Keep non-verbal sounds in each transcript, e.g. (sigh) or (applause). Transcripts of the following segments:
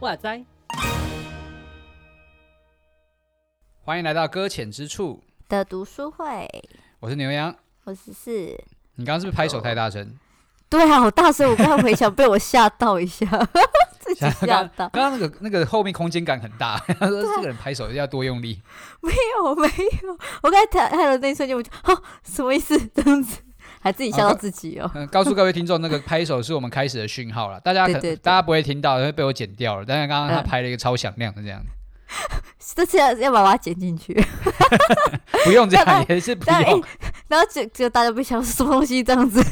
哇塞！欢迎来到搁浅之处的读书会，我是牛羊，我是四。你刚刚是不是拍手太大声？对啊，好大声！我刚刚回想，被我吓到一下，自己吓到。刚刚那个那个后面空间感很大，(laughs) 他说这个人拍手要多用力。(laughs) 没有没有，我刚才看了那一瞬间，我就哦，什么意思？这样子。还自己笑到自己哦。嗯，告诉各位听众，那个拍手是我们开始的讯号了。大家可对大家不会听到，因为被我剪掉了。但是刚刚他拍了一个超响亮的这样。(laughs) 这次要要把它剪进去。不用这样，也是不用。欸、然后就就大家不晓得什么东西这样子，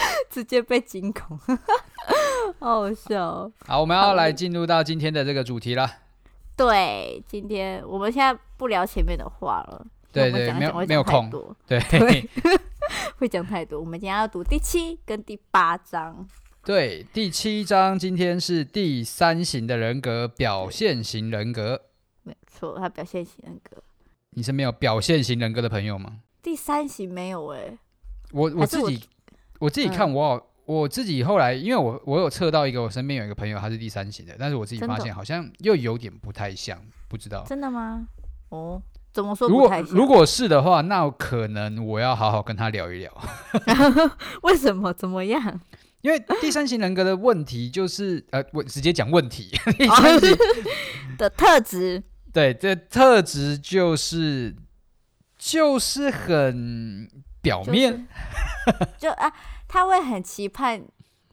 (laughs) 直接被惊恐，(laughs) 好好笑、哦。好，我们要来进入到今天的这个主题了。对，今天我们现在不聊前面的话了。对对，没有没有空，对，(laughs) 会讲太多。我们今天要读第七跟第八章。对，第七章今天是第三型的人格，表现型人格。没错，他表现型人格。你身边有表现型人格的朋友吗？第三型没有哎、欸。我我自己我，自己看我、嗯、我自己后来，因为我我有测到一个，我身边有一个朋友他是第三型的，但是我自己发现好像又有点不太像，不知道。真的吗？哦。怎么说？如果如果是的话，那可能我要好好跟他聊一聊。(laughs) 为什么？怎么样？因为第三型人格的问题就是，呃，我直接讲问题。(laughs) (laughs) 的特质，对，这特质就是就是很表面，(laughs) 就，就啊，他会很期盼，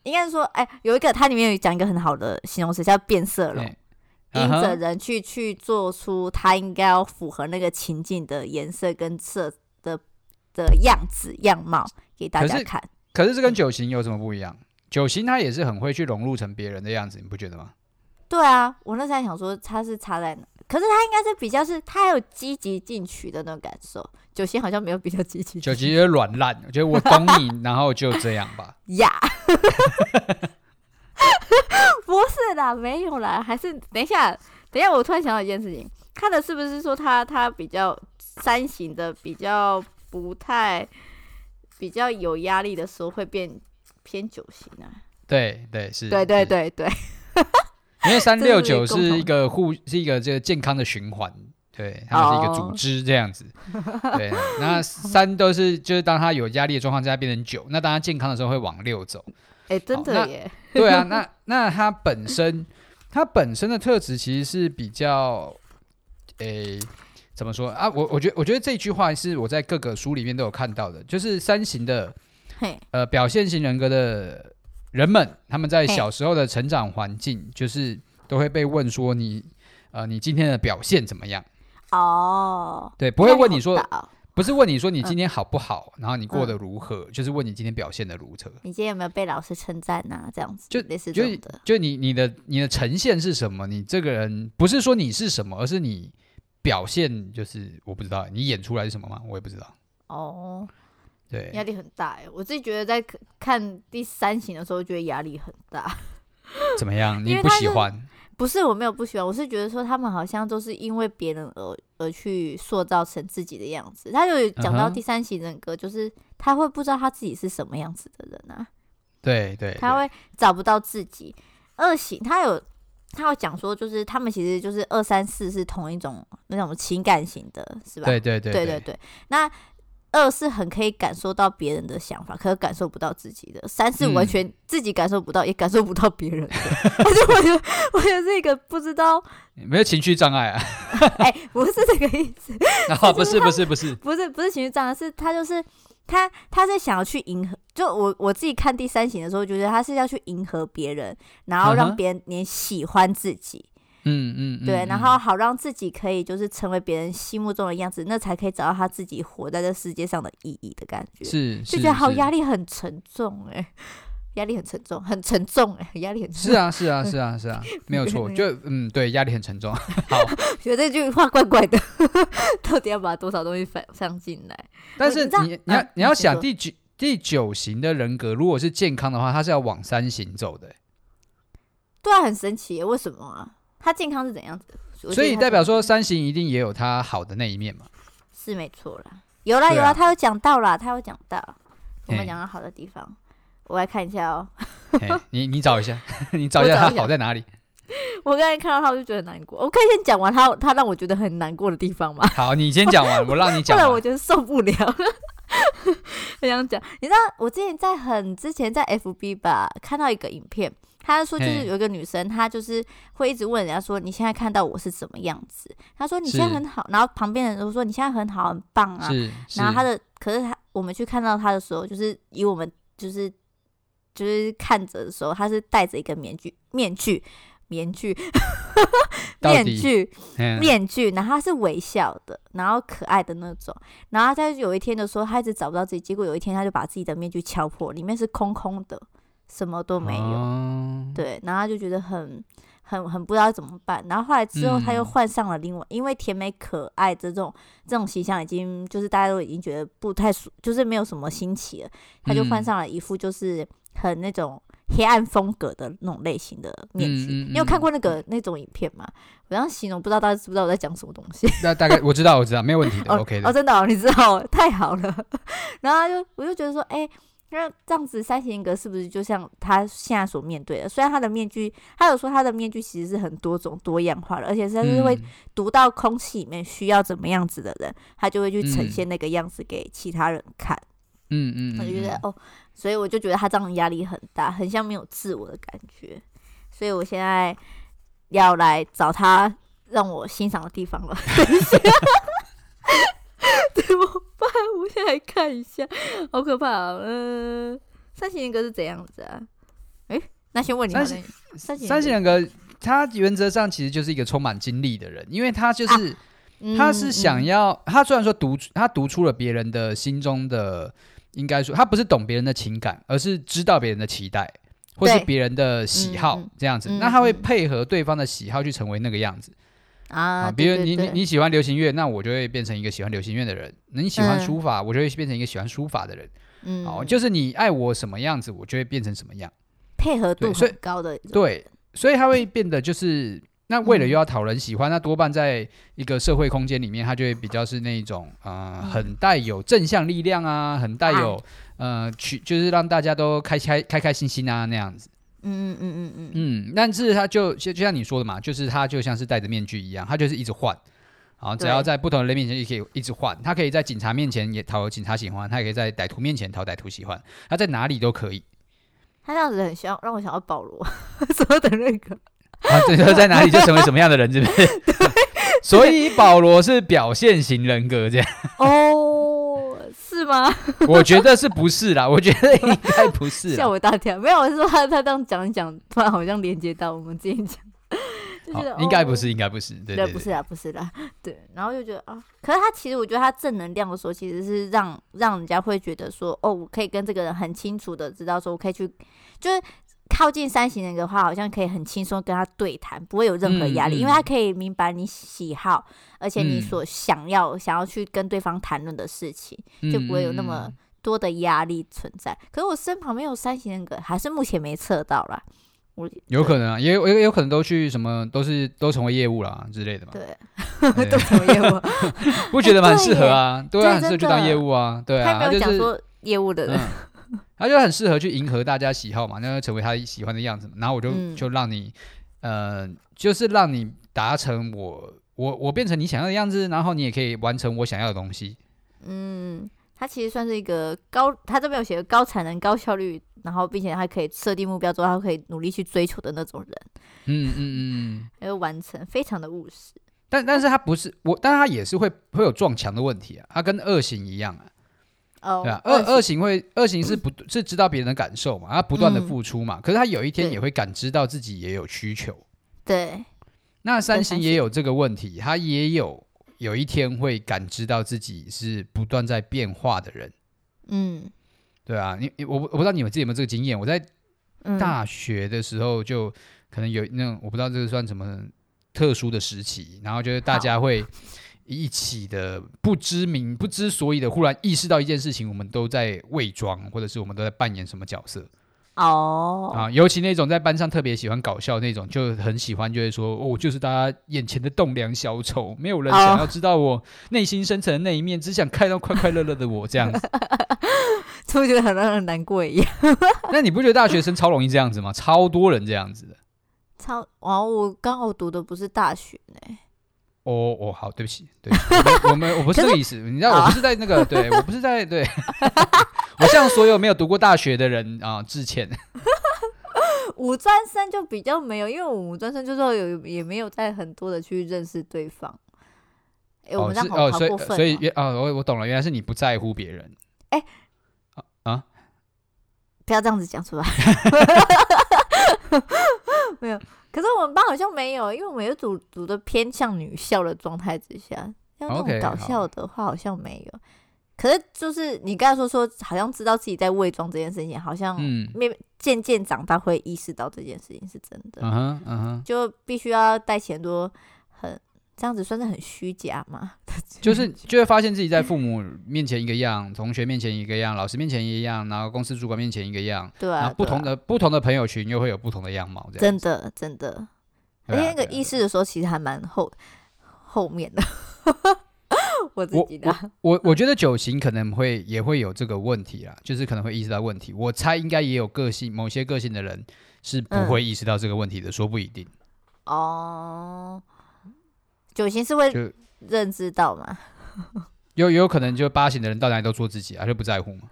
应该是说，哎，有一个，它里面有讲一个很好的形容词，叫变色龙。因着人去去做出他应该要符合那个情境的颜色跟色的的样子样貌给大家看。可是，可是这跟九型有什么不一样？九型他也是很会去融入成别人的样子，你不觉得吗？对啊，我那时候想说他是差在哪，可是他应该是比较是他有积极进取的那种感受。九星好像没有比较积极，九级有点软烂，我觉得我懂你，然后就这样吧。(laughs) 呀。不是啦，没有啦，还是等一下，等一下，我突然想到一件事情，看的是不是说他他比较三型的，比较不太比较有压力的时候会变偏九型啊？对对是，对对对对，因为三六九是一个互是一个这个健康的循环，对，它是一个组织这样子，哦、对，那三都是就是当它有压力的状况下变成九，那当它健康的时候会往六走。哎、欸，真的耶！对啊，那那它本身，它本身的特质其实是比较，诶、欸，怎么说啊？我我觉得，我觉得这句话是我在各个书里面都有看到的，就是三型的，呃，表现型人格的人们，他们在小时候的成长环境，就是都会被问说你，呃，你今天的表现怎么样？哦，对，不会问你说。不是问你说你今天好不好，嗯、然后你过得如何，嗯，就是问你今天表现的如何。你今天有没有被老师称赞呐？这样子就类似。就，就你你的你的呈现是什么？你这个人不是说你是什么，而是你表现就是我不知道，你演出来是什么吗？我也不知道。哦，对，压力很大哎。我自己觉得在看第三型的时候，觉得压力很大。(laughs) 怎么样？你不喜欢？不是我没有不喜欢，我是觉得说他们好像都是因为别人而而去塑造成自己的样子。他有讲到第三型人格，就是他会不知道他自己是什么样子的人啊。对对，对，他会找不到自己。二型他有他有讲说，就是他们其实就是二三四是同一种那种情感型的，是吧？对对对对对对。那二是很可以感受到别人的想法，可是感受不到自己的。三是完全自己感受不到，嗯、也感受不到别人的。(laughs) 但是我觉得，我觉得这个不知道没有情绪障碍啊？(laughs) 哎、欸，不是这个意思。(laughs) 啊，不是不是不是不是不是情绪障碍，是他就是他他是想要去迎合。就我我自己看第三型的时候，觉得他是要去迎合别人，然后让别人也喜欢自己。嗯嗯，嗯，对，然后好让自己可以就是成为别人心目中的样子，那才可以找到他自己活在这世界上的意义的感觉。是，就觉得好压力很沉重哎、欸，压力很沉重，很沉重哎、欸，压力很沉重。是啊是啊 (laughs) 是啊是啊，没有错，就嗯对，压力很沉重。(laughs) 好，觉得这句话怪怪的，到底要把多少东西反上进来？但是你你，你要、啊、你要想第九第九型的人格，如果是健康的话，他是要往三型走的、欸。对啊，很神奇，为什么啊？他健康是怎样子的？所以代表说三型一定也有他好的那一面嘛？是没错啦，有啦有啦，他有讲到啦，他有讲到，我们讲到好的地方，我来看一下哦。(laughs) 你你找一下，(laughs) 你找一下他好在哪里？(laughs) 我刚才看到他，我就觉得难过。我可以先讲完他他让我觉得很难过的地方吗？好，你先讲完，我让你讲。不然我觉得受不了。很想讲，你知道我之前在很之前在 FB 吧看到一个影片，他说就是有一个女生，她就是会一直问人家说，你现在看到我是什么样子？他说你现在很好，然后旁边的人都说你现在很好很棒啊。然后他的可是他我们去看到他的时候，就是以我们就是就是看着的时候，他是戴着一个面具面具。面具，面具，(laughs) 面具，然后他是微笑的，然后可爱的那种，然后他有一天的时候，他一直找不到自己，结果有一天他就把自己的面具敲破，里面是空空的，什么都没有，哦、对，然后他就觉得很很很不知道怎么办，然后后来之后他又换上了另外，嗯、因为甜美可爱这种这种形象已经就是大家都已经觉得不太熟，就是没有什么新奇了，他就换上了一副就是很那种。黑暗风格的那种类型的面具，嗯嗯嗯、你有看过那个那种影片吗？我这样形容，不知道大家知不知道我在讲什么东西。那大概我知道，我知道，没有问题的、(laughs) 哦、，OK 的。哦，真的、哦，你知道，太好了。(laughs) 然后就我就觉得说，哎、欸，那这样子三型人格是不是就像他现在所面对的？虽然他的面具，他有说他的面具其实是很多种多样化的，而且是他是会读到空气里面需要怎么样子的人，他就会去呈现那个样子给其他人看。嗯嗯，我就觉得哦。所以我就觉得他这样压力很大，很像没有自我的感觉。所以我现在要来找他让我欣赏的地方了。等一下，怎么办？我先来看一下，(laughs) 好可怕啊！嗯，三型人格是怎样子啊？诶，那先问你，三型三型人格，他原则上其实就是一个充满精力的人，因为他就是、啊嗯、他是想要，嗯、他虽然说读他读出了别人的心中的。应该说，他不是懂别人的情感，而是知道别人的期待，或是别人的喜好这样子。嗯、那他会配合对方的喜好去成为那个样子啊。比如你你你喜欢流行乐，那我就会变成一个喜欢流行乐的人；那你喜欢书法，嗯、我就会变成一个喜欢书法的人。嗯，哦，就是你爱我什么样子，我就会变成什么样。配合度很高的对，对，所以他会变得就是。那为了又要讨人喜欢，嗯、那多半在一个社会空间里面，他就会比较是那种呃，很带有正向力量啊，很带有呃，去就是让大家都开开开开心心啊那样子。嗯嗯嗯嗯嗯嗯。但是他就就就像你说的嘛，就是他就像是戴着面具一样，他就是一直换，啊，只要在不同的人面前也可以一直换。他可以在警察面前也讨警察喜欢，他也可以在歹徒面前讨歹徒喜欢，他在哪里都可以。他这样子很像让我想到保罗 (laughs) 所有的那个。啊，对，说在哪里就成为什么样的人，是不是？(laughs) 对，所以保罗是表现型人格这样。哦，是吗？(laughs) 我觉得是不是啦？我觉得应该不是。(laughs) 吓我一大跳，没有，我是说他他这样讲一讲，突然好像连接到我们之前讲，(laughs) 就是应该不是，应该不是，对对，不是啦，不是啦，对。然后就觉得啊，可是他其实我觉得他正能量的时候，其实是让让人家会觉得说，哦，我可以跟这个人很清楚的知道说，我可以去，就是。靠近三型人格的话，好像可以很轻松跟他对谈，不会有任何压力，嗯嗯、因为他可以明白你喜好，而且你所想要、嗯、想要去跟对方谈论的事情，就不会有那么多的压力存在。嗯、可是我身旁没有三型人格，还是目前没测到啦。我有可能啊，也有也有可能都去什么，都是都成为业务啦之类的嘛。对，(laughs) 对都成为业务，(laughs) 不觉得蛮适合啊？对，对啊，很适合去当业务啊。对啊，他没有讲说业务的人。嗯 (laughs) 他就很适合去迎合大家喜好嘛，那就成为他喜欢的样子嘛。然后我就、嗯、就让你，呃，就是让你达成我我我变成你想要的样子，然后你也可以完成我想要的东西。嗯，他其实算是一个高，他这边有写个高产能、高效率，然后并且还可以设定目标之后，他可以努力去追求的那种人。嗯嗯嗯嗯，还有完成，非常的务实。但但是他不是我，但是他也是会会有撞墙的问题啊，他跟二型一样啊。Oh, 对啊，二二型会二型是不，是知道别人的感受嘛，他不断的付出嘛，嗯、可是他有一天也会感知到自己也有需求。对，那三型也有这个问题，他也有有一天会感知到自己是不断在变化的人。嗯，对啊，你我我不知道你们自己有没有这个经验，我在大学的时候就可能有那种我不知道这个算什么特殊的时期，然后就是大家会。一起的不知名、不知所以的，忽然意识到一件事情，我们都在伪装，或者是我们都在扮演什么角色。哦啊，尤其那种在班上特别喜欢搞笑那种，就很喜欢，就会说哦，就是大家眼前的栋梁小丑，没有人想要知道我内心深层的那一面，只想看到快快乐乐的我这样子，(laughs) 就会觉得很让人难过一样。(laughs) 那你不觉得大学生超容易这样子吗？超多人这样子的。超哦，我刚好读的不是大学呢。哦哦，好，对不起，对，我们我们我不是这个意思，你知道我不是在那个，对我不是在对，(laughs) 我向所有没有读过大学的人啊致歉。(laughs) 五专生就比较没有，因为我五专生就是有也没有在很多的去认识对方。哎、欸，我们这样好好过分、哦。所以所以啊，我我懂了，原来是你不在乎别人。哎、欸，啊，不要这样子讲出来。(laughs) 没有。可是我们班好像没有，因为我们有组组的偏向女校的状态之下，像那种搞笑的话好像没有。Okay, 可是就是你刚才说说，好像知道自己在伪装这件事情，好像面渐渐长大会意识到这件事情是真的。嗯哼，嗯哼，就必须要带起很多很。这样子算是很虚假吗？(laughs) 就是就会发现自己在父母面前一个样，同学面前一个样，老师面前一个样，然后公司主管面前一个样，对啊，然后不同的、啊、不同的朋友群又会有不同的样貌，这样真的真的，啊、而且那个意识的时候其实还蛮后 (laughs) 后面的。(laughs) 我自己的，我我，我觉得九型可能会也会有这个问题啦，就是可能会意识到问题。我猜应该也有个性，某些个性的人是不会意识到这个问题的，嗯、说不一定。哦。九型是会认知到吗？有有可能就八型的人到哪里都做自己啊，就不在乎嘛。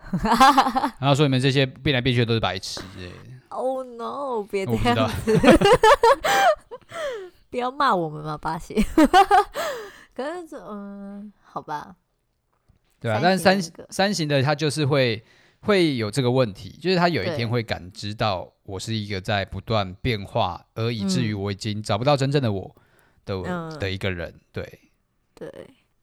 (laughs) 然后说你们这些变来变去的都是白痴之类的。Oh no！别这样子，(laughs) 不要骂我们嘛，八型。(laughs) 可是嗯，好吧。对啊，但是三三型的他就是会会有这个问题，就是他有一天会感知到我是一个在不断变化，而以至于我已经找不到真正的我。的、嗯、的一个人，对，对，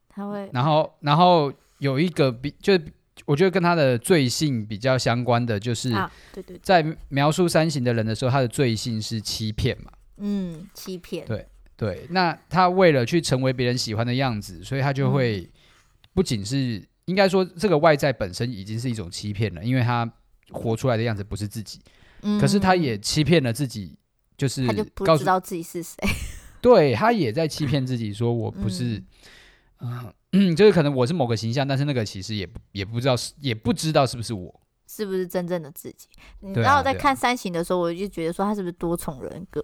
他会，然后，然后有一个比，就我觉得跟他的罪性比较相关的，就是，对对，在描述三型的人的时候，他的罪性是欺骗嘛，嗯，欺骗，对对，那他为了去成为别人喜欢的样子，所以他就会不仅是、嗯、应该说这个外在本身已经是一种欺骗了，因为他活出来的样子不是自己，嗯、可是他也欺骗了自己，就是他就不知道自己是谁。对，他也在欺骗自己，说我不是，嗯、呃，就是可能我是某个形象，但是那个其实也也不知道是，也不知道是不是我，是不是真正的自己？你知道我在看三型的时候，我就觉得说他是不是多重人格？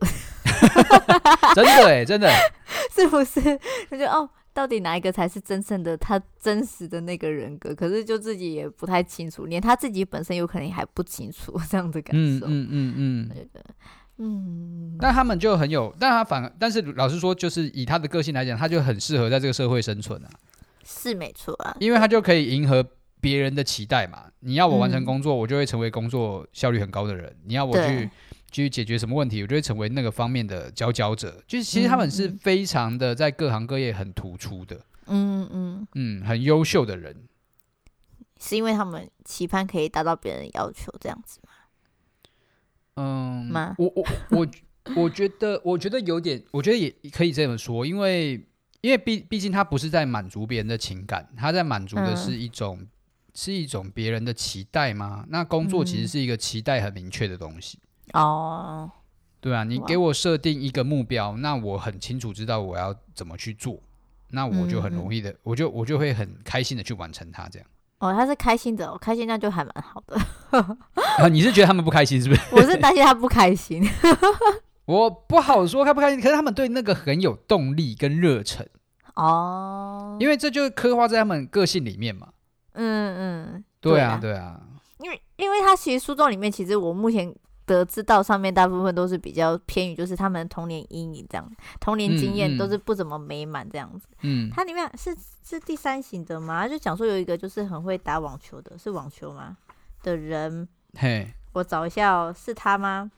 (laughs) 真的哎，真的，(laughs) 是不是？(laughs) 他就哦，到底哪一个才是真正的他真实的那个人格？可是就自己也不太清楚，连他自己本身有可能还不清楚这样的感受。嗯嗯嗯嗯。嗯，但他们就很有，但他反而，但是老实说，就是以他的个性来讲，他就很适合在这个社会生存啊。是没错啊，因为他就可以迎合别人的期待嘛。你要我完成工作，嗯、我就会成为工作效率很高的人；你要我去去解决什么问题，我就会成为那个方面的佼佼者。就是其实他们是非常的在各行各业很突出的，嗯嗯。嗯，很优秀的人，是因为他们期盼可以达到别人的要求，这样子吗？嗯，我我我我觉得，我觉得有点，我觉得也可以这么说，因为因为毕毕竟他不是在满足别人的情感，他在满足的是一种、嗯、是一种别人的期待吗？那工作其实是一个期待很明确的东西哦，对啊，你给我设定一个目标，那我很清楚知道我要怎么去做，那我就很容易的，嗯、我就我就会很开心的去完成它，这样。哦，他是开心的，哦，开心那就还蛮好的。(laughs) 啊，你是觉得他们不开心是不是？(laughs) 我是担心他不开心。(laughs) 我不好说开不开心，可是他们对那个很有动力跟热忱哦，因为这就是刻画在他们个性里面嘛。嗯嗯，对啊对啊，因为因为他其实书中里面，其实我目前。得知到上面大部分都是比较偏于，就是他们的童年阴影这样，童年经验都是不怎么美满这样子。嗯，它里面是是第三型的吗？就讲说有一个就是很会打网球的，是网球吗？的人，嘿，我找一下哦，是他吗？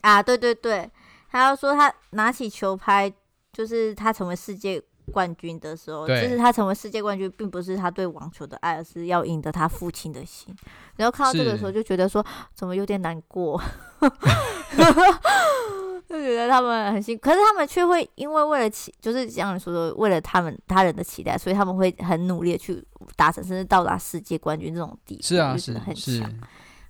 啊，对对对，他要说他拿起球拍，就是他成为世界。冠军的时候，其实他成为世界冠军，并不是他对网球的爱，而是要赢得他父亲的心。然后看到这个时候，就觉得说怎么有点难过，(laughs) 就觉得他们很辛苦，可是他们却会因为为了期，就是像你说的，为了他们他人的期待，所以他们会很努力的去达成，甚至到达世界冠军这种地步。是啊，是很强。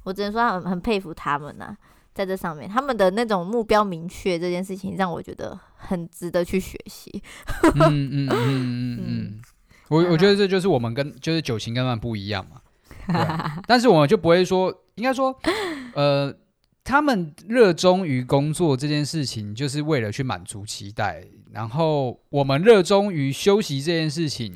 我只能说很很佩服他们呐、啊，在这上面，他们的那种目标明确这件事情，让我觉得很值得去学习。(laughs) 嗯嗯嗯嗯嗯，我我觉得这就是我们跟就是九型跟他们不一样嘛。(laughs) 但是我们就不会说，应该说，呃，他们热衷于工作这件事情，就是为了去满足期待。然后我们热衷于休息这件事情，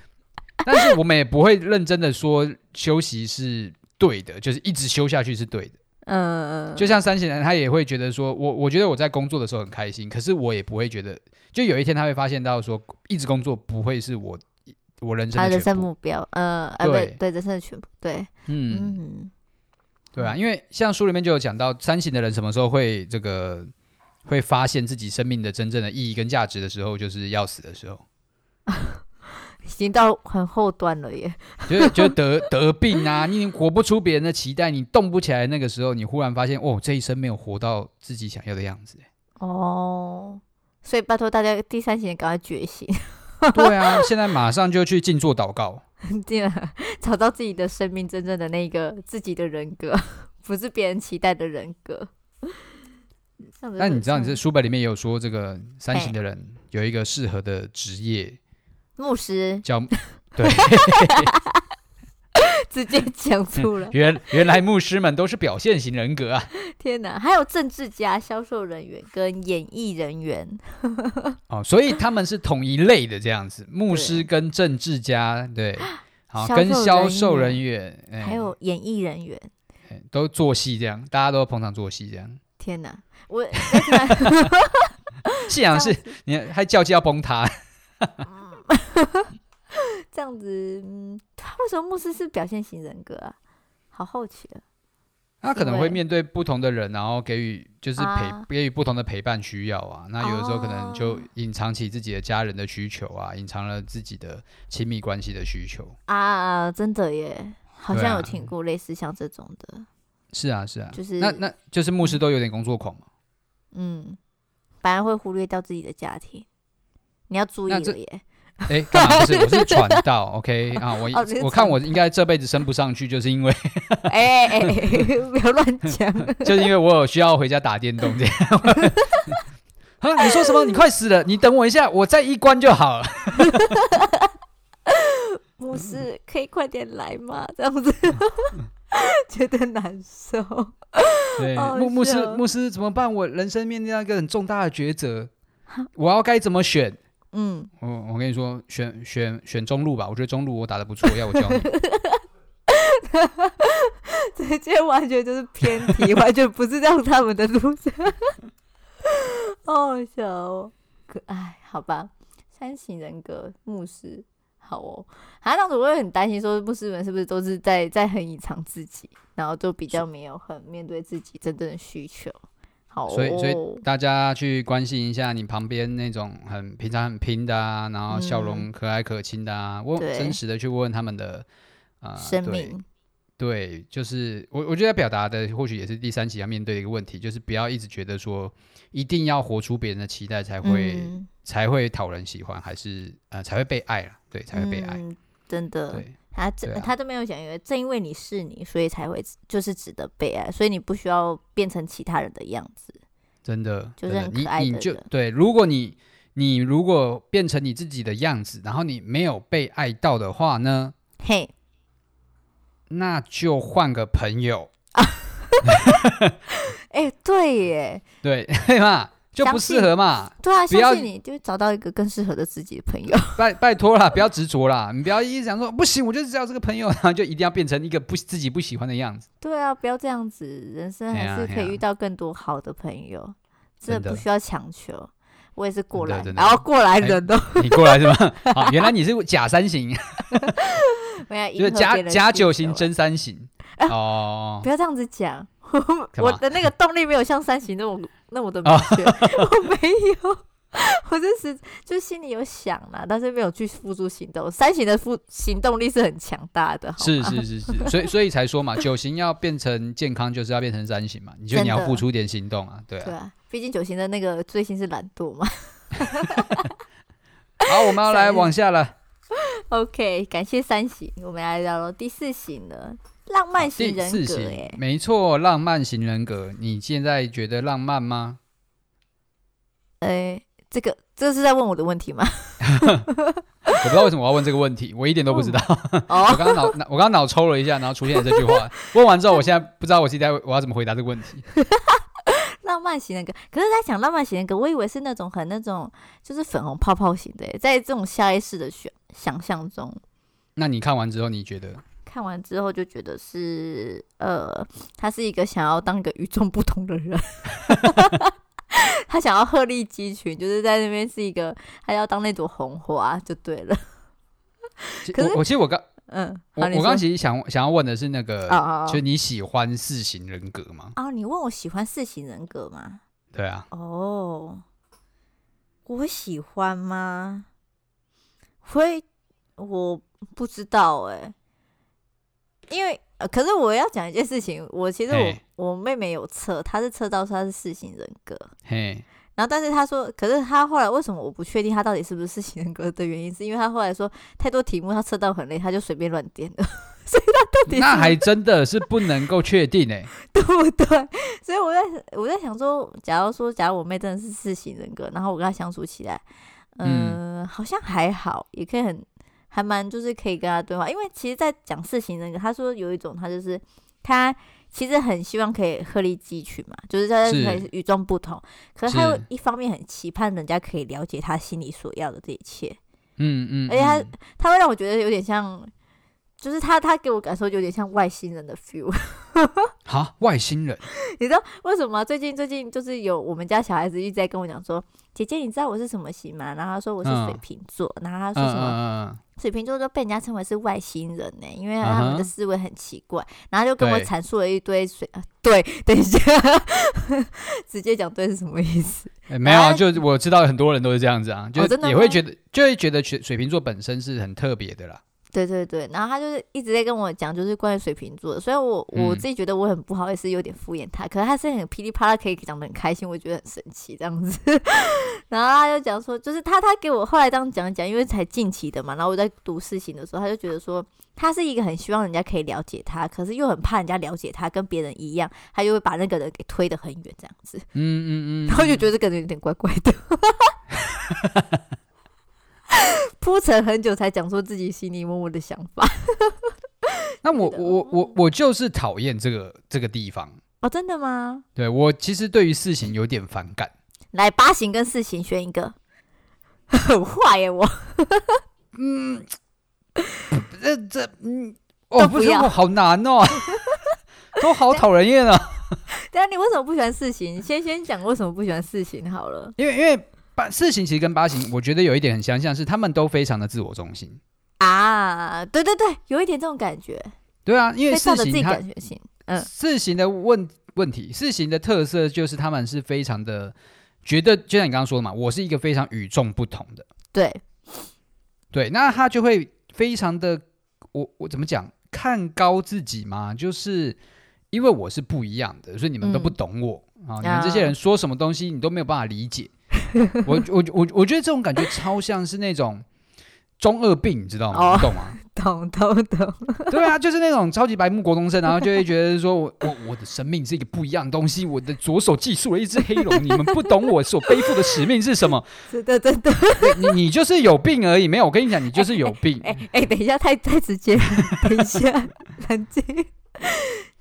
(laughs) 但是我们也不会认真的说休息是对的，就是一直休下去是对的。嗯，就像三型人，他也会觉得说，我我觉得我在工作的时候很开心，可是我也不会觉得，就有一天他会发现到说，一直工作不会是我我人生的人生目标，呃，对。对，对，人生的全部，对，嗯，嗯。对啊，因为像书里面就有讲到，三型的人什么时候会这个。会发现自己生命的真正的意义跟价值的时候，就是要死的时候，(laughs) 已经到很后端了耶。就是就得 (laughs) 得病啊，你活不出别人的期待，你动不起来。那个时候，你忽然发现，哦，这一生没有活到自己想要的样子。哦，所以拜托大家，第三型赶快觉醒。对啊，(laughs) 现在马上就去静坐祷告，对啊，找到自己的生命真正的那个自己的人格，(laughs) 不是别人期待的人格。那你知道，你这书本里面也有说，这个三型的人有一个适合的职业，牧师，叫 (laughs) 对，(laughs) 直接讲出了。(laughs) 原原来牧师们都是表现型人格啊！天哪，还有政治家、销售人员跟演艺人员哦，所以他们是同一类的这样子。牧师跟政治家，对，好，跟销售人员，还有演艺人员，都做戏这样，大家都捧场做戏这样。天哪！我信仰是，你还教基要崩塌，(laughs) 这样子，他为什么牧师是表现型人格啊？好好奇啊！他可能会面对不同的人，然后给予就是陪、啊、给予不同的陪伴需要啊。那有的时候可能就隐藏起自己的家人的需求啊，隐藏了自己的亲密关系的需求啊！真的耶，好像有听过类似像这种的。是啊，是啊，就是那那就是牧师都有点工作狂嘛。嗯，反而会忽略掉自己的家庭，你要注意了耶。(laughs) 哎，干嘛？不是，我是传道，OK 啊，我、哦、我看我应该这辈子升不上去，就是因为，(laughs) 哎哎，不要乱讲，(laughs) 就是因为我有需要回家打电动这样。啊，你说什么？你快死了！你等我一下，我再一关就好了。牧师，可以快点来吗？这样子。觉得难受，对，牧牧师牧师怎么办？我人生面临一个很重大的抉择，我要该怎么选？嗯，我我跟你说，选选选中路吧，我觉得中路我打的不错，要我教你。(laughs) 直接完全就是偏题，(laughs) 完全不是这样他们的路线，好好笑哦，可爱，好吧，三型人格牧师。好哦，啊，那我也很担心，说牧师们是不是都是在在很隐藏自己，然后就比较没有很面对自己真正的需求。好哦，所以所以大家去关心一下你旁边那种很平常很拼的啊，然后笑容可爱可亲的啊，我、嗯、真实的去问问他们的啊、呃、生命。对，对，就是我我觉得表达的或许也是第三期要面对的一个问题，就是不要一直觉得说一定要活出别人的期待才会、嗯、才会讨人喜欢，还是呃才会被爱了。对，才会被爱。嗯、真的，对他这、啊、他都没有讲，因为正因为你是你，所以才会就是值得被爱，所以你不需要变成其他人的样子。真的，就是很可爱的。你你就对，如果你你如果变成你自己的样子，然后你没有被爱到的话呢？嘿，那就换个朋友。(laughs) 哎、欸，对耶，对，(laughs) 对嘛。就不适合嘛？对啊，相信你就找到一个更适合的自己的朋友。拜拜托啦，不要执着啦，你不要一直想说不行，我就只要这个朋友，然 (laughs) 后就一定要变成一个不自己不喜欢的样子。对啊，不要这样子，人生还是可以遇到更多好的朋友，这不需要强求。我也是过来，然后过来人都、欸、你过来是吗？好，(laughs) 原来你是假三型，(laughs) 就是假假九型真三型。哦，不要这样子讲。我的那个动力没有像三型那么那么的明确，(laughs) 我没有，我就是就心里有想啦，但是没有去付诸行动。三型的付行动力是很强大的，是是是是，所以所以才说嘛，九型要变成健康，就是要变成三型嘛。你觉得你要付出点行动啊？对啊，对啊，毕竟九型的那个最新是懒惰嘛。(laughs) 好，我们要来往下了。(laughs) OK，感谢三型，我们来聊聊第四型的。浪漫型人格，哎，没错，浪漫型人格，你现在觉得浪漫吗？哎，这个这是在问我的问题吗？(laughs) 我不知道为什么我要问这个问题，我一点都不知道。(laughs) 哦、我刚刚脑我刚刚脑抽了一下，然后出现了这句话。(laughs) 问完之后，我现在不知道我现在我要怎么回答这个问题。浪漫型人格，可是在讲浪漫型人格，我以为是那种很那种就是粉红泡泡型的，在这种下意识的选想象中。那你看完之后，你觉得？看完之后就觉得是呃，他是一个想要当一个与众不同的人，(laughs) 他想要鹤立鸡群，就是在那边是一个，他要当那朵红花就对了。可是我，我其实我刚嗯，我我刚其实想想要问的是那个，哦哦哦就是你喜欢四型人格吗？啊，你问我喜欢四型人格吗？对啊。哦，我喜欢吗？会，我不知道哎、欸。因为呃，可是我要讲一件事情，我其实我我妹妹有测，她是测到说她是四型人格，嘿然后但是她说，可是她后来为什么我不确定她到底是不是四型人格的原因，是因为她后来说太多题目她测到很累，她就随便乱点了，(laughs) 所以她到底那还真的是不能够确定哎，(laughs) 对不对？所以我在我在想说，假如说假如我妹真的是四型人格，然后我跟她相处起来，呃、嗯，好像还好，也可以很。还蛮就是可以跟他对话，因为其实，在讲事情那个，他说有一种他就是他其实很希望可以鹤立鸡群嘛，就是他可以与众不同，可是他又一方面很期盼人家可以了解他心里所要的这一切，嗯嗯，嗯而且他他会让我觉得有点像，就是他他给我感受有点像外星人的 feel，(laughs) 哈，外星人，(laughs) 你知道为什么？最近最近就是有我们家小孩子一直在跟我讲说，姐姐你知道我是什么型吗？然后他说我是水瓶座，嗯、然后他说什么？水瓶座都被人家称为是外星人呢，因为他们的思维很奇怪，uh. 然后就跟我阐述了一堆水对，(laughs) 对，等一下，直接讲对是什么意思？欸、没有啊，就我知道很多人都是这样子啊，就也会觉得，就会觉得水水瓶座本身是很特别的啦。对对对，然后他就是一直在跟我讲，就是关于水瓶座的。所以我我自己觉得我很不好意思，有点敷衍他。嗯、可是他是很噼里啪啦，可以讲的很开心，我觉得很神奇这样子。(laughs) 然后他就讲说，就是他他给我后来这样讲讲，因为才近期的嘛。然后我在读事情的时候，他就觉得说，他是一个很希望人家可以了解他，可是又很怕人家了解他跟别人一样，他就会把那个人给推得很远这样子。嗯嗯嗯。(laughs) 然后就觉得这个人有点怪怪的。(laughs) 铺陈很久才讲出自己心里默默的想法。(laughs) 那我我我我就是讨厌这个这个地方哦，真的吗？对，我其实对于四型有点反感。来，八型跟四型选一个，很坏耶我。嗯，这这嗯，哦，不是我，好难哦，(laughs) 都好讨人厌啊。对啊，你为什么不喜欢四型？先先讲为什么不喜欢四型好了。因为因为。八四型其实跟八型，我觉得有一点很相像，是他们都非常的自我中心啊。对对对，有一点这种感觉。对啊，因为四型它，嗯，四型的问问题，四型的特色就是他们是非常的觉得，就像你刚刚说的嘛，我是一个非常与众不同的。对，对，那他就会非常的，我我怎么讲，看高自己嘛，就是因为我是不一样的，所以你们都不懂我、嗯、啊，你们这些人说什么东西，你都没有办法理解。(laughs) 我我我我觉得这种感觉超像是那种中二病，你知道吗？懂吗？(laughs) 懂懂懂。对啊，就是那种超级白目国中生，然后就会觉得说我我我的生命是一个不一样的东西，我的左手寄宿了一只黑龙，你们不懂我所背负的使命是什么？(laughs) 是的，真的。你你就是有病而已，没有。我跟你讲，你就是有病。哎哎、欸欸欸，等一下，太太直接了，等一下，冷静。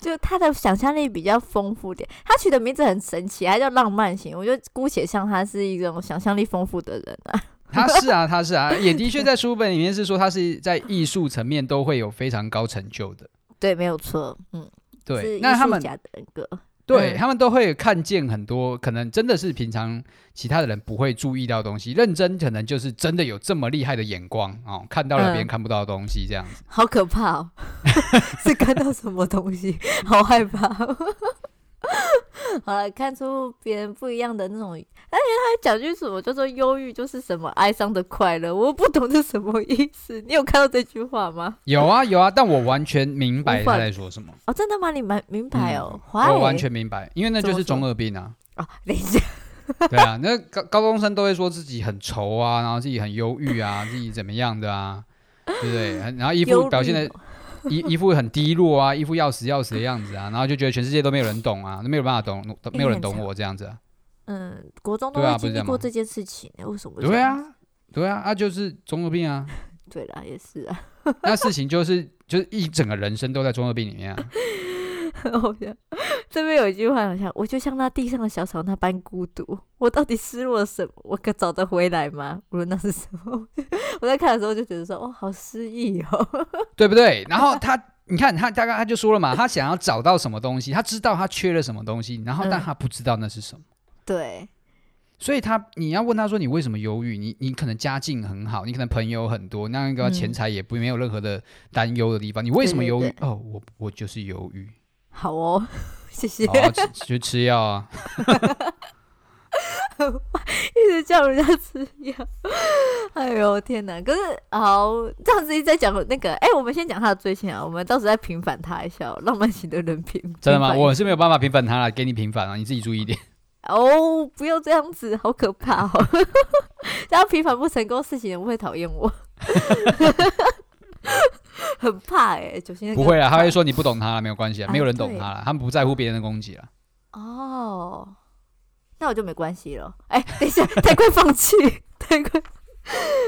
就他的想象力比较丰富点，他取的名字很神奇，还叫浪漫型，我就姑且像他是一种想象力丰富的人啊。他是啊，他是啊，(laughs) 也的确在书本里面是说他是在艺术层面都会有非常高成就的。对，没有错，嗯，对。那他们家的人格。对，他们都会看见很多可能真的是平常其他的人不会注意到的东西，认真可能就是真的有这么厉害的眼光哦，看到了别人看不到的东西，这样子。嗯、好可怕哦！(laughs) 是看到什么东西？好害怕。(laughs) 好了，看出别人不一样的那种，而且他还讲句什么叫做忧郁就是什么哀伤的快乐，我不懂是什么意思。你有看到这句话吗？有啊有啊，但我完全明白他在说什么。哦，真的吗？你蛮明白哦、嗯？我完全明白，因为那就是中二病啊。哦，等一下。对啊，那高高中生都会说自己很愁啊，然后自己很忧郁啊，自己怎么样的啊，对不对？(laughs) 然后一副表现的。一一副很低落啊，一副要死要死的样子啊，然后就觉得全世界都没有人懂啊，都没有办法懂，都没有人懂我这样子啊。嗯，国中都会经历过这件事情，为什么？对啊，对啊，啊就是中二病啊。(laughs) 对啦，也是啊。那事情就是就是一整个人生都在中二病里面啊。(laughs) 好像这边有一句话，好像我就像那地上的小草那般孤独。我到底失落了什么？我可找得回来吗？无论那是什么，我在看的时候就觉得说，哦，好失意哦，(laughs) 对不对？然后他，你看他大概他就说了嘛，他想要找到什么东西，他知道他缺了什么东西，然后但他不知道那是什么。嗯、对，所以他你要问他说，你为什么忧郁？你你可能家境很好，你可能朋友很多，那个钱财也不没有任何的担忧的地方，你为什么忧郁？对对对哦，我我就是忧郁。好哦，谢谢。去吃药啊！(laughs) 一直叫人家吃药。(laughs) 哎呦天哪！可是好，这样子一直在讲那个，哎、欸，我们先讲他的罪行啊，我们到时候再平反他一下。浪漫型的人品，(laughs) 真的吗？我是没有办法平反他了，给你平反啊，你自己注意一点。哦，不要这样子，好可怕哦！这样平反不成功，事情人会讨厌我。(laughs) 很怕哎、欸，九星不会啊，他会说你不懂他了，没有关系啊，没有人懂他他们不在乎别人的攻击了。哦，那我就没关系了。哎、欸，等一下，(laughs) 太快放弃，(laughs) 太快。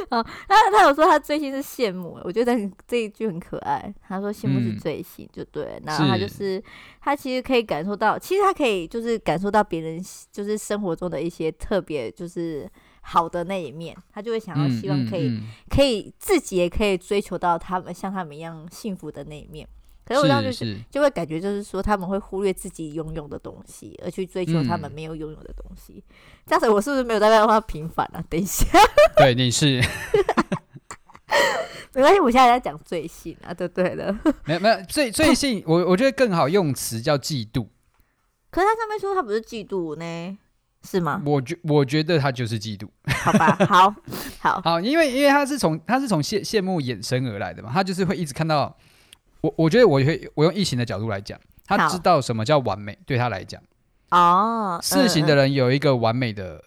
啊，他他有说他最新是羡慕，我觉得这一句很可爱。他说羡慕是最新，就对。然后他就是，是他其实可以感受到，其实他可以就是感受到别人就是生活中的一些特别就是。好的那一面，他就会想要希望可以、嗯嗯嗯、可以自己也可以追求到他们像他们一样幸福的那一面。可是我当时就是就会感觉就是说他们会忽略自己拥有的东西，而去追求他们没有拥有的东西。嗯、这样子我是不是没有大概的话平反了、啊？等一下，(laughs) 对，你是 (laughs) 没关系，我现在在讲罪性啊，对对的，没有没有罪罪性，我我觉得更好用词叫嫉妒。可是他上面说他不是嫉妒呢？是吗？我觉我觉得他就是嫉妒，(laughs) 好吧，好，(laughs) 好，好，因为因为他是从他是从羡羡慕衍生而来的嘛，他就是会一直看到我，我觉得我会我用异形的角度来讲，他知道什么叫完美，对他来讲，哦，四型的人有一个完美的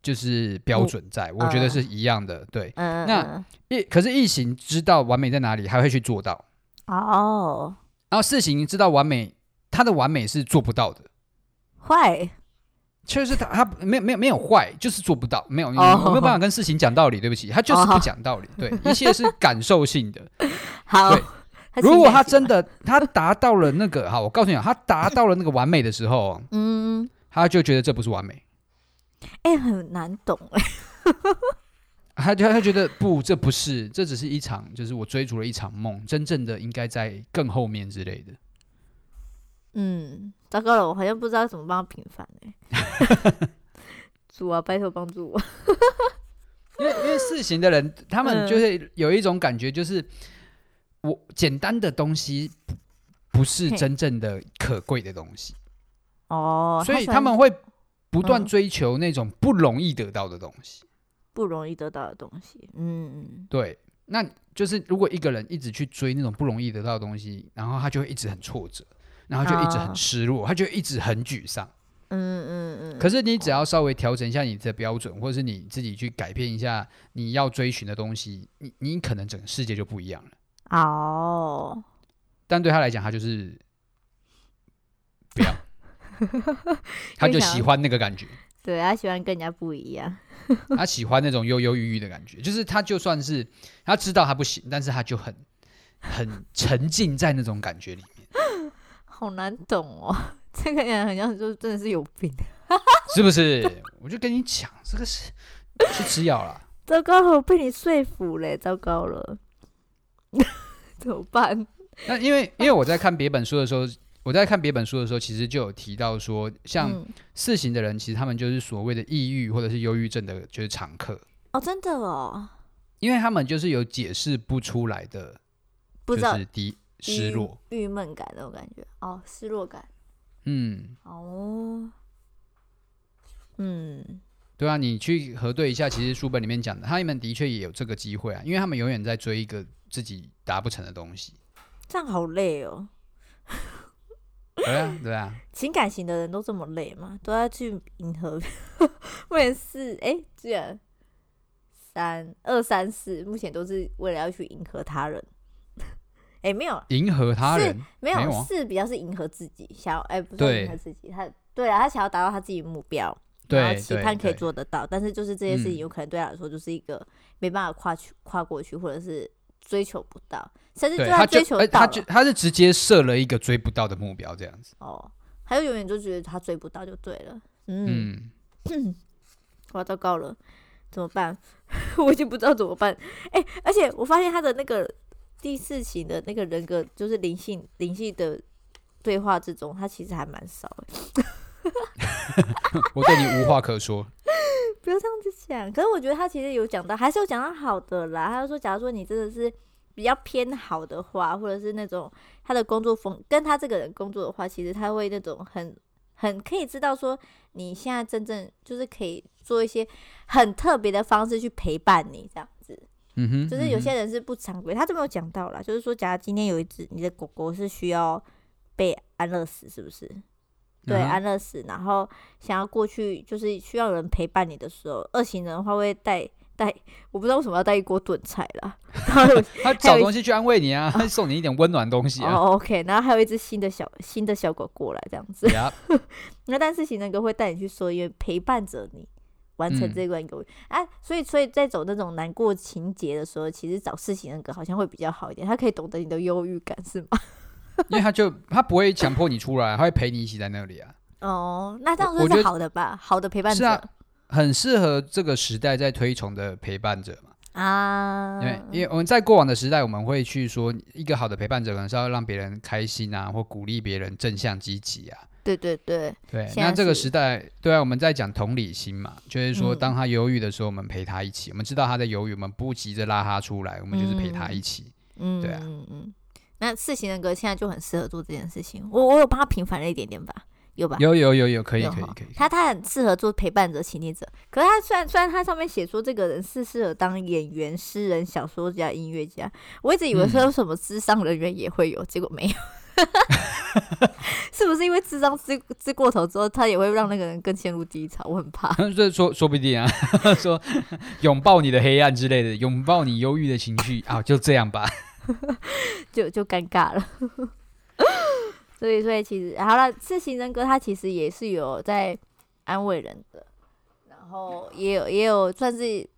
就是标准在，我觉得是一样的，对，那异可是异形知道完美在哪里，还会去做到，哦，然后四型知道完美，他的完美是做不到的，坏。确实他，他他没有没有没有坏，就是做不到，没有，我没有办法跟事情讲道理，对不起，他就是不讲道理，对，一切是感受性的。(laughs) 好，如果他真的他达到了那个，(laughs) 好，我告诉你，他达到了那个完美的时候，嗯，他就觉得这不是完美，哎，很难懂。哎，(laughs) 他就他觉得不，这不是，这只是一场，就是我追逐了一场梦，真正的应该在更后面之类的。嗯，糟糕了，我好像不知道怎么帮他平反哎。(laughs) 主啊，拜托帮助我。因为因为事型的人，他们就是有一种感觉，就是、嗯、我简单的东西不是真正的可贵的东西哦，所以他们会不断追求那种不容易得到的东西，嗯、不容易得到的东西。嗯，对，那就是如果一个人一直去追那种不容易得到的东西，然后他就会一直很挫折。然后就一直很失落，他就一直很沮丧。嗯嗯嗯。可是你只要稍微调整一下你的标准，或者是你自己去改变一下你要追寻的东西，你你可能整个世界就不一样了。哦。但对他来讲，他就是 (laughs) 不要，他就喜欢那个感觉。(laughs) 对，他喜欢跟人家不一样。(laughs) 他喜欢那种忧忧郁郁的感觉，就是他就算是他知道他不行，但是他就很很沉浸在那种感觉里面。好难懂哦，(laughs) 这个人好像就真的是有病，(laughs) 是不是？我就跟你讲，这个是去吃药了。糟糕了，我被你说服了，糟糕了，(laughs) 怎么办？那因为因为我在看别本书的时候，我在看别本书的时候，其实就有提到说，像四型的人，其实他们就是所谓的抑郁或者是忧郁症的，就是常客哦，真的哦，因为他们就是有解释不出来的，不知道就是第一。失落、郁闷感那种感觉。哦，失落感，嗯，哦，嗯，对啊，你去核对一下，其实书本里面讲的，他们的确也有这个机会啊，因为他们永远在追一个自己达不成的东西，这样好累哦。对啊，对啊，情感型的人都这么累吗？都要去迎合，(laughs) 为了是哎，居然三二三四，目前都是为了要去迎合他人。哎，没有迎合他人，没有是比较是迎合自己，想要哎，不是迎合自己，他对啊，他想要达到他自己的目标，然后期盼可以做得到，但是就是这些事情有可能对他来说就是一个没办法跨去跨过去，或者是追求不到，甚至就他追求到，他就他是直接设了一个追不到的目标这样子。哦，他就永远就觉得他追不到就对了，嗯，(clears throat) 我糟糕了，怎么办？(laughs) 我已经不知道怎么办。哎，而且我发现他的那个。第四型的那个人格就是灵性灵性的对话之中，他其实还蛮少的。(laughs) 我对你无话可说。(laughs) 不要这样子想。可是我觉得他其实有讲到，还是有讲到好的啦。他就说，假如说你真的是比较偏好的话，或者是那种他的工作风跟他这个人工作的话，其实他会那种很很可以知道说你现在真正就是可以做一些很特别的方式去陪伴你这样子。嗯哼，就是有些人是不常规，他都没有讲到啦。就是说，假如今天有一只你的狗狗是需要被安乐死，是不是？对，安乐死，然后想要过去，就是需要有人陪伴你的时候，二型人的话会带带，我不知道为什么要带一锅炖菜啦。(laughs) 他找东西去安慰你啊，他 (laughs) 送你一点温暖东西啊。哦，OK，然后还有一只新的小新的小狗过来这样子。(laughs) 那但是型人格会带你去说，因为陪伴着你。完成这关忧郁，哎、嗯啊，所以所以在走那种难过情节的时候，其实找事情人格好像会比较好一点，他可以懂得你的忧郁感，是吗？(laughs) 因为他就他不会强迫你出来，他会陪你一起在那里啊。(laughs) 哦，那这样说是好的吧？好的陪伴者，是啊，很适合这个时代在推崇的陪伴者嘛。啊，因为因为我们在过往的时代，我们会去说一个好的陪伴者，可能是要让别人开心啊，或鼓励别人正向积极啊。对对对对，那这个时代，对啊，我们在讲同理心嘛，就是说，当他犹豫的时候，我们陪他一起。嗯、我们知道他在犹豫，我们不急着拉他出来，我们就是陪他一起。嗯，对啊，嗯嗯。那四型人格现在就很适合做这件事情。我我有帮他平反了一点点吧，有吧？有有有有，可以可以可以。他他很适合做陪伴者、倾听者。可是他虽然虽然他上面写说这个人是适合当演员、诗人、小说家、音乐家，我一直以为说什么智商人员也会有，结果没有。(laughs) 是不是因为智商治治过头之后，他也会让那个人更陷入低潮？我很怕。(laughs) 这说说不定啊，(laughs) 说拥抱你的黑暗之类的，拥抱你忧郁的情绪啊，就这样吧，就就尴尬了。所以，所以其实好了，自行人格他其实也是有在安慰人的，然后也有也有算是。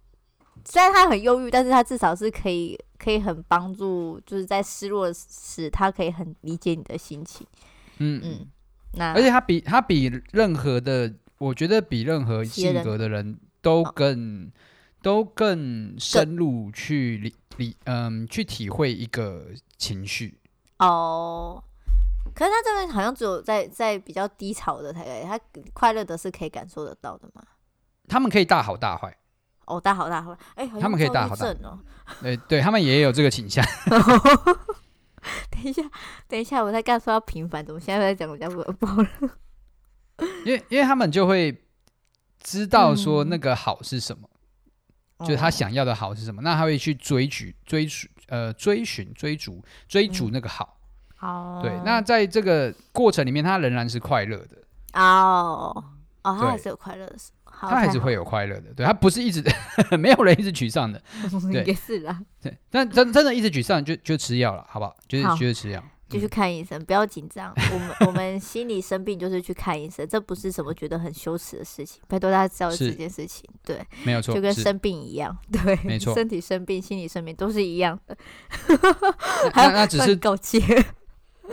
虽然他很忧郁，但是他至少是可以可以很帮助，就是在失落时，他可以很理解你的心情。嗯嗯，那而且他比他比任何的，我觉得比任何性格的人都更、哦、都更深入去理理嗯去体会一个情绪。哦，可是他这边好像只有在在比较低潮的才可以，他快乐的是可以感受得到的嘛？他们可以大好大坏。哦，大好大好，哎、欸，他们可以大好大坏哦。对对，他们也有这个倾向。(laughs) 等一下，等一下，我才刚说要平凡，怎么现在在讲我家不包了？因为因为他们就会知道说那个好是什么，嗯、就是他想要的好是什么，那他会去追逐、追寻、呃，追寻、追逐、追逐那个好。哦、嗯，对，那在这个过程里面，他仍然是快乐的。哦，哦，他还是有快乐的时候。他还是会有快乐的，对，他不是一直 (laughs) 没有人一直沮丧的，(laughs) 对，也是啦。对，但真真的一直沮丧就就吃药了，好不好？就是就是吃药，就去看医生，不要紧张。我们我们心理生病就是去看医生，这不是什么觉得很羞耻的事情。拜托大家知道这件事情，对，没有错，就跟生病一样，对，没错，身体生病、心理生病都是一样的。那那只是告诫，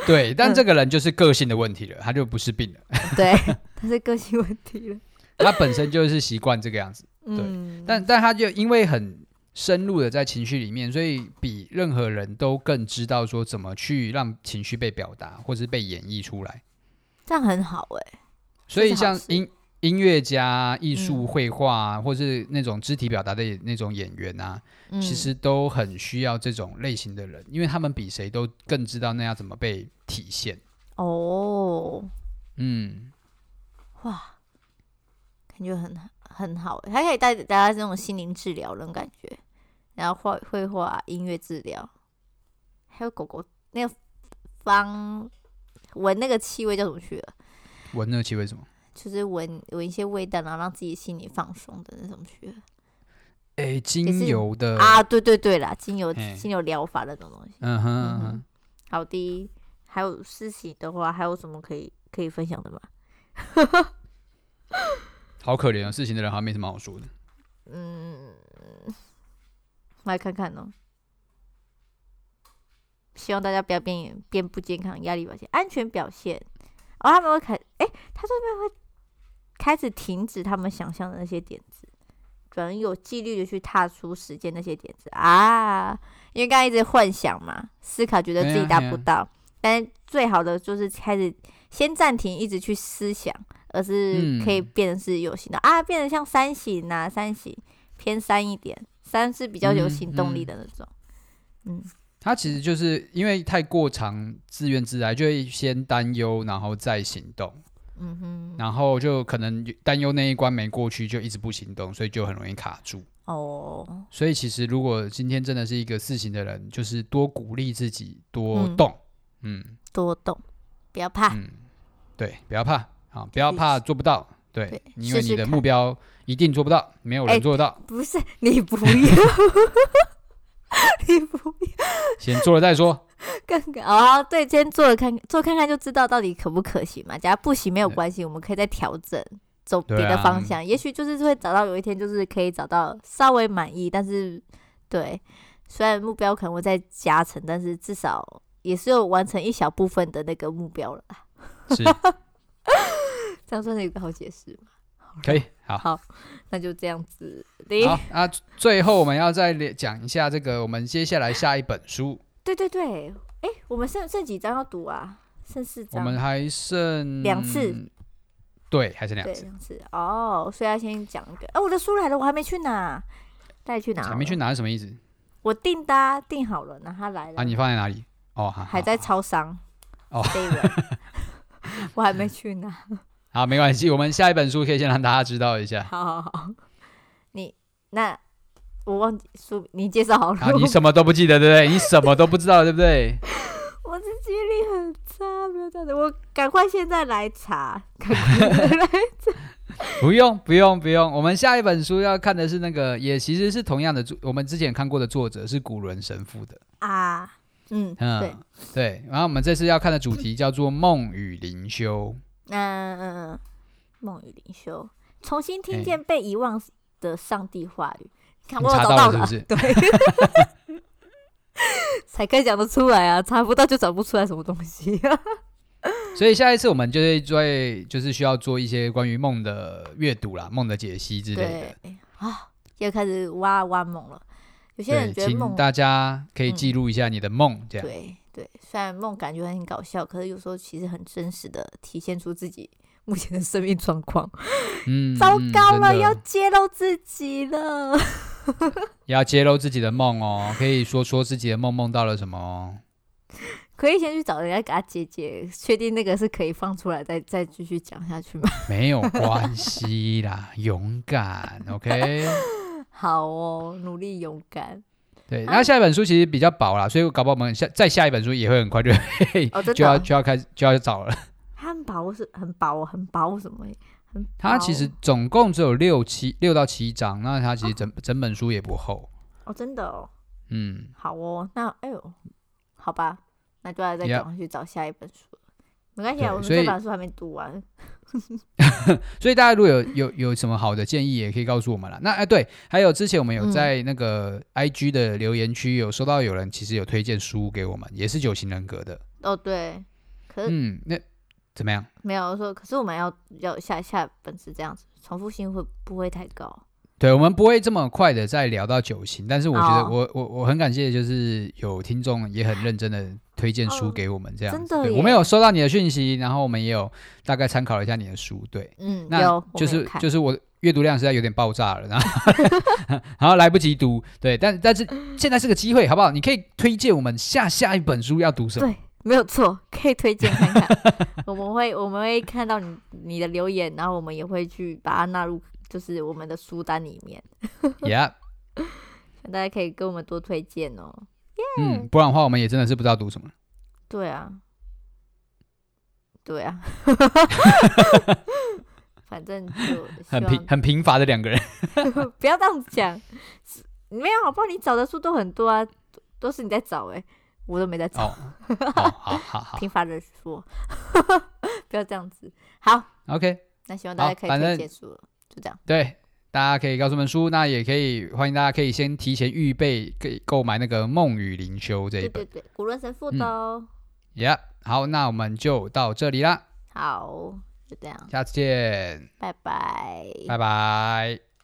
对，但这个人就是个性的问题了，他就不是病了，对，他是个性问题了。他本身就是习惯这个样子，对，嗯、但但他就因为很深入的在情绪里面，所以比任何人都更知道说怎么去让情绪被表达，或是被演绎出来，这样很好哎、欸。所以像音音乐家、艺术、绘画，或是那种肢体表达的那种演员啊，嗯、其实都很需要这种类型的人，因为他们比谁都更知道那要怎么被体现。哦，嗯，哇。感觉很很好，还可以带大家这种心灵治疗那种感觉，然后画绘画、音乐治疗，还有狗狗那个芳闻那个气味叫什么去了？闻那个气味什么？就是闻闻一些味道，然后让自己心里放松的那种去了。哎，精油的啊，对对对啦，精油精油疗法那种东西。嗯哼嗯哼，好的，还有事情的话，还有什么可以可以分享的吗？(laughs) 好可怜啊，事情的人好像没什么好说的。嗯，来看看哦。希望大家不要变变不健康，压力表现，安全表现。哦，他们会开，哎、欸，他这边会开始停止他们想象的那些点子，转而有纪律的去踏出时间那些点子啊。因为刚刚一直幻想嘛，思考觉得自己达不到，啊啊、但最好的就是开始先暂停，一直去思想，而是可以变成是有形的、嗯、啊，变得像三型啊，三型偏三一点，三是比较有行动力的那种，嗯。嗯他其实就是因为太过长自怨自艾，就会先担忧，然后再行动。嗯哼，然后就可能担忧那一关没过去，就一直不行动，所以就很容易卡住。哦，所以其实如果今天真的是一个四型的人，就是多鼓励自己，多动，嗯，嗯多动，不要怕。嗯，对，不要怕啊，不要怕做不到。对，对因为你的目标一定做不到，没有人做得到。欸、不是你不要。(laughs) 你不要，先做了再说。看看哦，对，先做了看做看看就知道到底可不可行嘛。假如不行没有关系，我们可以再调整，走别的方向。啊、也许就是会找到有一天就是可以找到稍微满意，但是对，虽然目标可能会再加成，但是至少也是有完成一小部分的那个目标了。是，这样算是一个好解释吗？可以，好，好，那就这样子。好啊，最后我们要再讲一下这个，我们接下来下一本书。对对对，哎，我们剩剩几章要读啊？剩四章。我们还剩两次。对，还剩两次。两次哦，所以要先讲一个。哎，我的书来了，我还没去拿，带去拿。还没去拿是什么意思？我订单订好了，然后他来了。啊，你放在哪里？哦，还在超商。哦，(laughs) 我还没去拿。好，没关系，我们下一本书可以先让大家知道一下。好好好，你那我忘记书，你介绍好了。啊，你什么都不记得，对不对？你什么都不知道，对不对？(laughs) 我的记忆力很差，不要这样子，我赶快现在来查，赶快来查。不用不用不用，我们下一本书要看的是那个，也其实是同样的作，我们之前看过的作者是古伦神父的啊。嗯嗯，对对，然后我们这次要看的主题叫做《梦与灵修》。嗯嗯嗯，梦与灵修，重新听见被遗忘的上帝话语。欸、看我有找到了，是不是？对，才可以讲得出来啊！查不到就找不出来什么东西。所以下一次我们就会做，就是需要做一些关于梦的阅读啦，梦的解析之类的。啊，又开始挖挖梦了。有些人觉得梦，大家可以记录一下你的梦，嗯、这样。对。对，虽然梦感觉很搞笑，可是有时候其实很真实的体现出自己 (laughs) 目前的生命状况。嗯，糟糕了，要揭露自己了。(laughs) 要揭露自己的梦哦，可以说说自己的梦梦到了什么哦。(laughs) 可以先去找人家给他解解，确定那个是可以放出来，再再继续讲下去吗？没有关系啦，勇敢，OK。好哦，努力勇敢。对，然后下一本书其实比较薄啦，所以搞不好我们下再下一本书也会很快就会、哦、(laughs) 就要就要开始就要找了。它很薄是很薄，很薄什么？很薄。它其实总共只有六七六到七章，那它其实整、哦、整本书也不厚。哦，真的哦。嗯。好哦，那哎呦，好吧，那就要再赶快去找下一本书。没关系啊，我们这本书还没读完。(laughs) 所以大家如果有有有什么好的建议，也可以告诉我们了。那哎，对，还有之前我们有在那个 IG 的留言区有收到有人其实有推荐书给我们，也是九型人格的。哦，对，可是嗯，那怎么样？没有我说，可是我们要要下下本是这样子，重复性会不会太高？对，我们不会这么快的再聊到九型，但是我觉得我、哦、我我很感谢，就是有听众也很认真的推荐书给我们这样。哦、真的，我们有收到你的讯息，然后我们也有大概参考了一下你的书。对，嗯，那就是就是我阅读量实在有点爆炸了，然后 (laughs) (laughs) 然后来不及读。对，但但是现在是个机会，好不好？你可以推荐我们下下一本书要读什么？对，没有错，可以推荐看看。(laughs) 我们会我们会看到你你的留言，然后我们也会去把它纳入。就是我们的书单里面，(laughs) Yeah，(laughs) 大家可以跟我们多推荐哦。Yeah! 嗯，不然的话，我们也真的是不知道读什么。对啊，对啊，(laughs) 反正就很平很贫乏的两个人，不要这样讲。没有，好不好？你找的书都很多啊，都是你在找哎、欸。我都没在找。哦，好好好贫乏的书，不要这样子。好，OK，那希望大家可以推荐书了，就这样。对，大家可以告诉我们书，那也可以欢迎大家可以先提前预备，可以购买那个《梦与灵修》这一本，对对对，古伦神父的哦。Yeah，好，那我们就到这里啦。好，就这样，下次见，拜拜，拜拜。